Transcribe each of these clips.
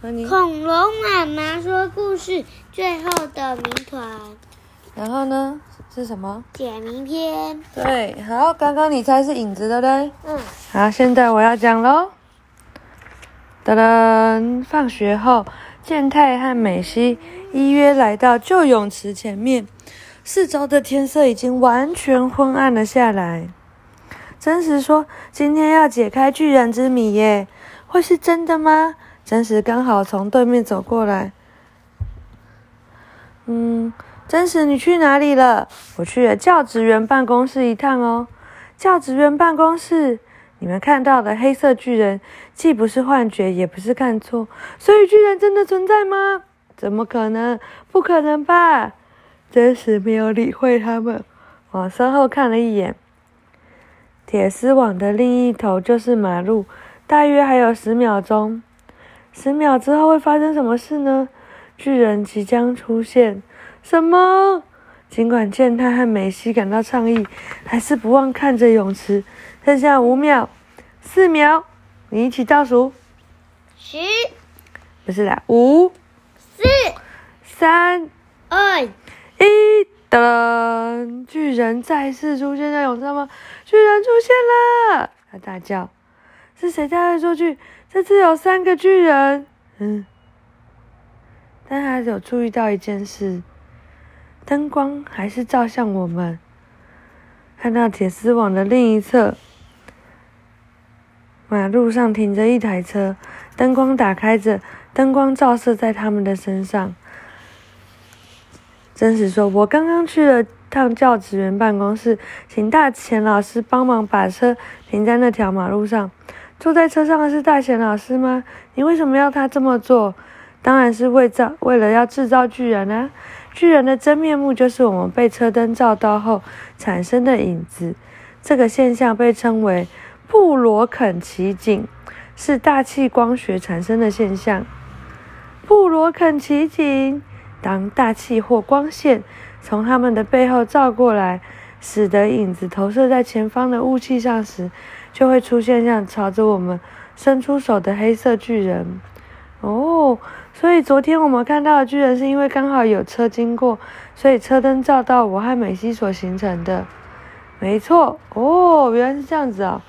和你。恐龙妈妈说故事最后的谜团然后呢？是什么？解谜篇。对，好，刚刚你猜是影子，对不对？嗯，好，现在我要讲喽。噔噔，放学后，健太和美希依约来到旧泳池前面，四周的天色已经完全昏暗了下来。真实说：“今天要解开巨人之谜耶，会是真的吗？”真实刚好从对面走过来。嗯，真实，你去哪里了？我去了教职员办公室一趟哦。教职员办公室，你们看到的黑色巨人既不是幻觉，也不是看错，所以巨人真的存在吗？怎么可能？不可能吧？真实没有理会他们，往身后看了一眼。铁丝网的另一头就是马路，大约还有十秒钟。十秒之后会发生什么事呢？巨人即将出现。什么？尽管健太和美希感到诧异，还是不忘看着泳池。剩下五秒，四秒，你一起倒数。十、不是啦，五、四、三、二、一，噔！巨人再次出现在泳池上吗？巨人出现了！他大叫：“是谁在恶作剧？这次有三个巨人。”嗯，但他有注意到一件事：灯光还是照向我们。看到铁丝网的另一侧，马路上停着一台车，灯光打开着，灯光照射在他们的身上。真实说：“我刚刚去了趟教职员办公室，请大贤老师帮忙把车停在那条马路上。坐在车上的是大贤老师吗？你为什么要他这么做？当然是为造，为了要制造巨人啊！巨人的真面目就是我们被车灯照到后产生的影子。这个现象被称为布罗肯奇景，是大气光学产生的现象。布罗肯奇景。”当大气或光线从他们的背后照过来，使得影子投射在前方的雾气上时，就会出现像朝着我们伸出手的黑色巨人。哦，所以昨天我们看到的巨人是因为刚好有车经过，所以车灯照到我和美西所形成的。没错，哦，原来是这样子啊。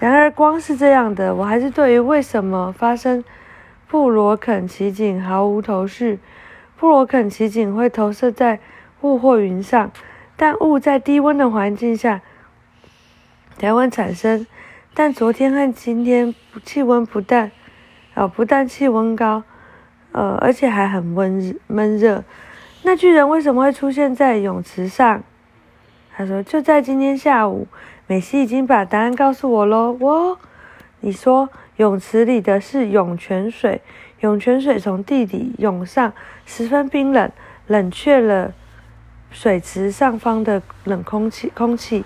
然而光是这样的，我还是对于为什么发生布罗肯奇景毫无头绪。布罗肯奇景会投射在雾或云上，但雾在低温的环境下台湾产生。但昨天和今天气温不但，哦，不但气温高，呃，而且还很温闷热。那巨人为什么会出现在泳池上？他说就在今天下午。美西已经把答案告诉我喽。我，你说泳池里的是涌泉水。涌泉水从地底涌上，十分冰冷，冷却了水池上方的冷空气。空气，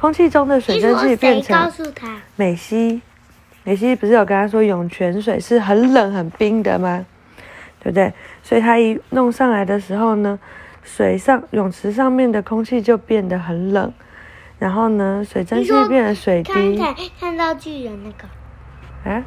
空气中的水蒸气变成。告诉他？美西，美西不是有跟他说涌泉水是很冷很冰的吗？对不对？所以他一弄上来的时候呢，水上泳池上面的空气就变得很冷，然后呢，水蒸气变成水滴。刚才看到巨人那个。啊？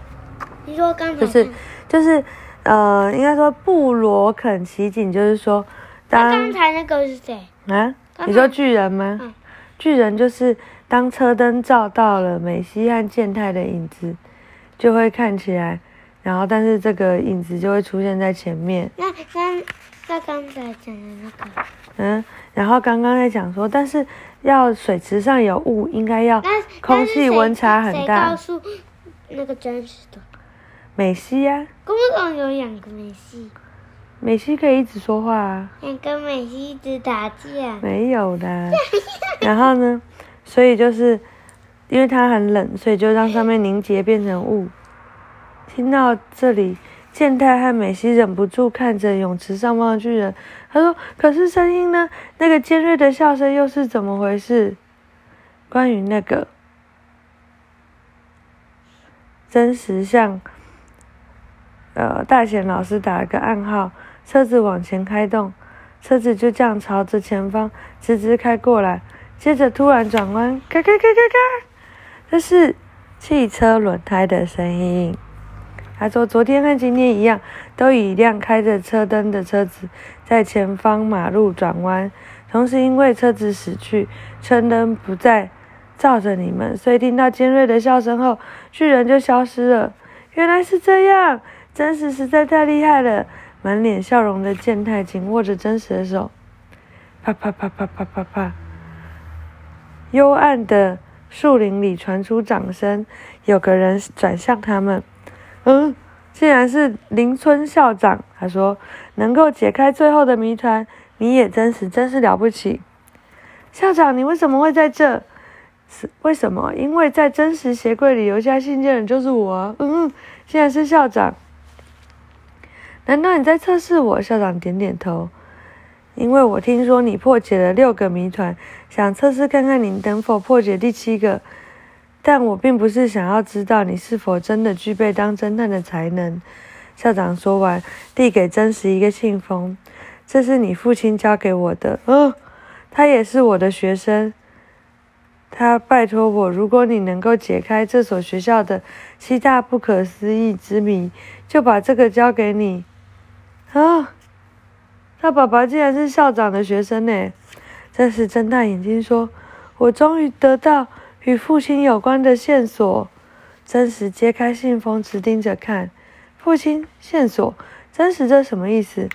你说刚才就是。就是，呃，应该说布罗肯奇景，就是说，当刚才那个是谁啊？你说巨人吗？嗯，巨人就是当车灯照到了美西和健太的影子，就会看起来，然后但是这个影子就会出现在前面。那那那刚才讲的那个，嗯，然后刚刚在讲说，但是要水池上有雾，应该要空气温差很大。告诉那个真实的。美西呀，公公有两个美西，美西可以一直说话啊。想跟美西一直打架。没有的。然后呢，所以就是因为它很冷，所以就让上面凝结变成雾。听到这里，健太和美西忍不住看着泳池上方的巨人。他说：“可是声音呢？那个尖锐的笑声又是怎么回事？”关于那个真实像。呃，大贤老师打了个暗号，车子往前开动，车子就这样朝着前方直直开过来，接着突然转弯，咔咔咔咔咔，这是汽车轮胎的声音。他说：“昨天和今天一样，都以一辆开着车灯的车子在前方马路转弯。同时，因为车子驶去，车灯不再照着你们，所以听到尖锐的笑声后，巨人就消失了。原来是这样，真实实在太厉害了！”满脸笑容的健太紧握着真实的手，啪啪啪啪啪啪啪。幽暗的树林里传出掌声，有个人转向他们。嗯，竟然是林村校长。他说：“能够解开最后的谜团，你也真实，真是了不起。”校长，你为什么会在这？是为什么？因为在真实鞋柜里留下信件的就是我。嗯，竟然是校长。难道你在测试我？校长点点头。因为我听说你破解了六个谜团，想测试看看你能否破解第七个。但我并不是想要知道你是否真的具备当侦探的才能。校长说完，递给真实一个信封，这是你父亲交给我的。哦，他也是我的学生。他拜托我，如果你能够解开这所学校的七大不可思议之谜，就把这个交给你。啊，他爸爸竟然是校长的学生呢！这时睁大眼睛说：“我终于得到。”与父亲有关的线索，真实揭开信封，直盯着看。父亲线索，真实这什么意思？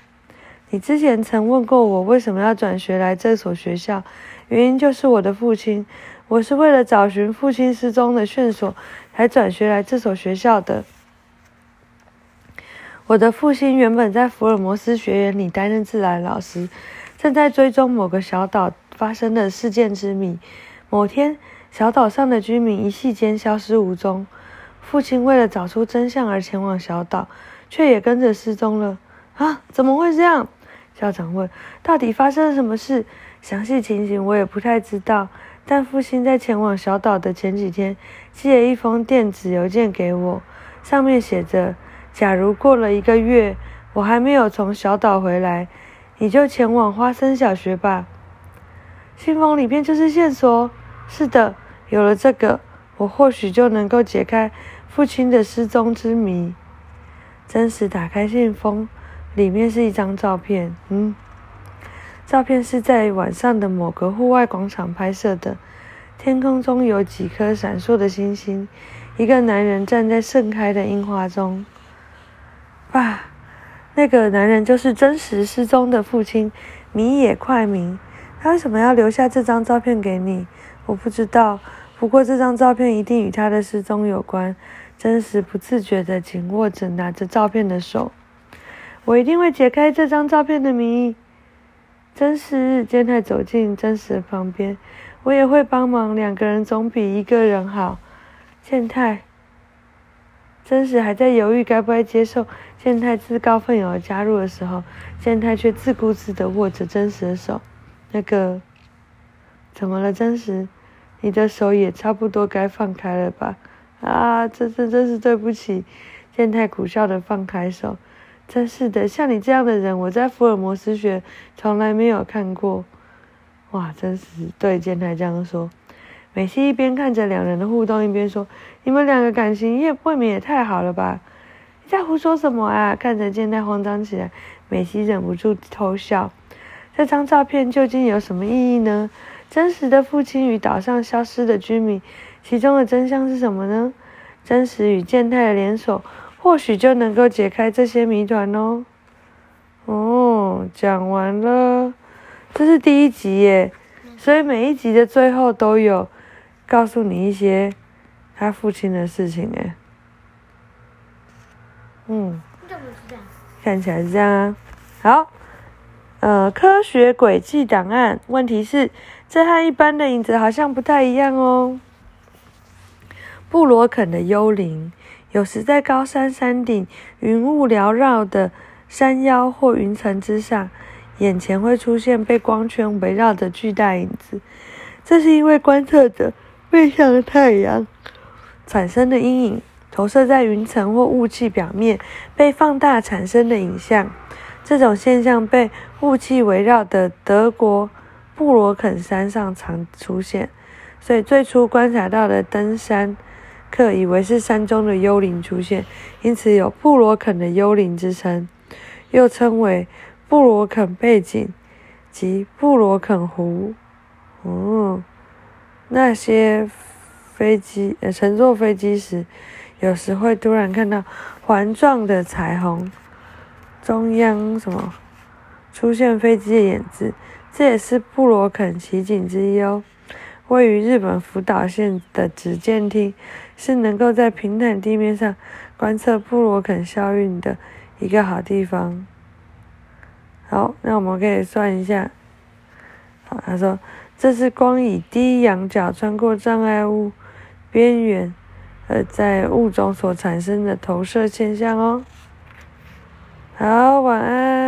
你之前曾问过我为什么要转学来这所学校，原因就是我的父亲。我是为了找寻父亲失踪的线索才转学来这所学校的。我的父亲原本在福尔摩斯学院里担任自然老师，正在追踪某个小岛发生的事件之谜。某天。小岛上的居民一夕间消失无踪，父亲为了找出真相而前往小岛，却也跟着失踪了。啊，怎么会这样？校长问。到底发生了什么事？详细情形我也不太知道。但父亲在前往小岛的前几天，寄了一封电子邮件给我，上面写着：“假如过了一个月，我还没有从小岛回来，你就前往花生小学吧。”信封里面就是线索。是的，有了这个，我或许就能够解开父亲的失踪之谜。真实打开信封，里面是一张照片。嗯，照片是在晚上的某个户外广场拍摄的，天空中有几颗闪烁的星星，一个男人站在盛开的樱花中。爸，那个男人就是真实失踪的父亲米野快明。他为什么要留下这张照片给你？我不知道，不过这张照片一定与他的失踪有关。真实不自觉地紧握着拿着照片的手。我一定会解开这张照片的谜。真实健太走进真实旁边，我也会帮忙。两个人总比一个人好。健太，真实还在犹豫该不该接受健太自告奋勇的加入的时候，健太却自顾自地握着真实的手。那个，怎么了，真实？你的手也差不多该放开了吧？啊，这这真是对不起。健太苦笑的放开手。真是的，像你这样的人，我在福尔摩斯学从来没有看过。哇，真是对健太这样说。美希一边看着两人的互动，一边说：“你们两个感情也未免也太好了吧？你在胡说什么啊？”看着健太慌张起来，美希忍不住偷笑。这张照片究竟有什么意义呢？真实的父亲与岛上消失的居民，其中的真相是什么呢？真实与健太的联手，或许就能够解开这些谜团哦。哦，讲完了，这是第一集耶，所以每一集的最后都有告诉你一些他父亲的事情哎。嗯，看起来是这样啊。好，呃，科学轨迹档案，问题是。这和一般的影子好像不太一样哦。布罗肯的幽灵，有时在高山山顶、云雾缭绕的山腰或云层之上，眼前会出现被光圈围绕的巨大影子。这是因为观测者面向太阳产生的阴影，投射在云层或雾气表面，被放大产生的影像。这种现象被雾气围绕的德国。布罗肯山上常出现，所以最初观察到的登山客以为是山中的幽灵出现，因此有布罗肯的幽灵之称，又称为布罗肯背景及布罗肯湖。哦，那些飞机呃乘坐飞机时，有时会突然看到环状的彩虹，中央什么出现飞机的影子，这也是布罗肯奇景之一哦。位于日本福岛县的紫见厅，是能够在平坦地面上观测布罗肯效应的一个好地方。好，那我们可以算一下。好，他说这是光以低仰角穿过障碍物边缘，而在雾中所产生的投射现象哦。好，晚安。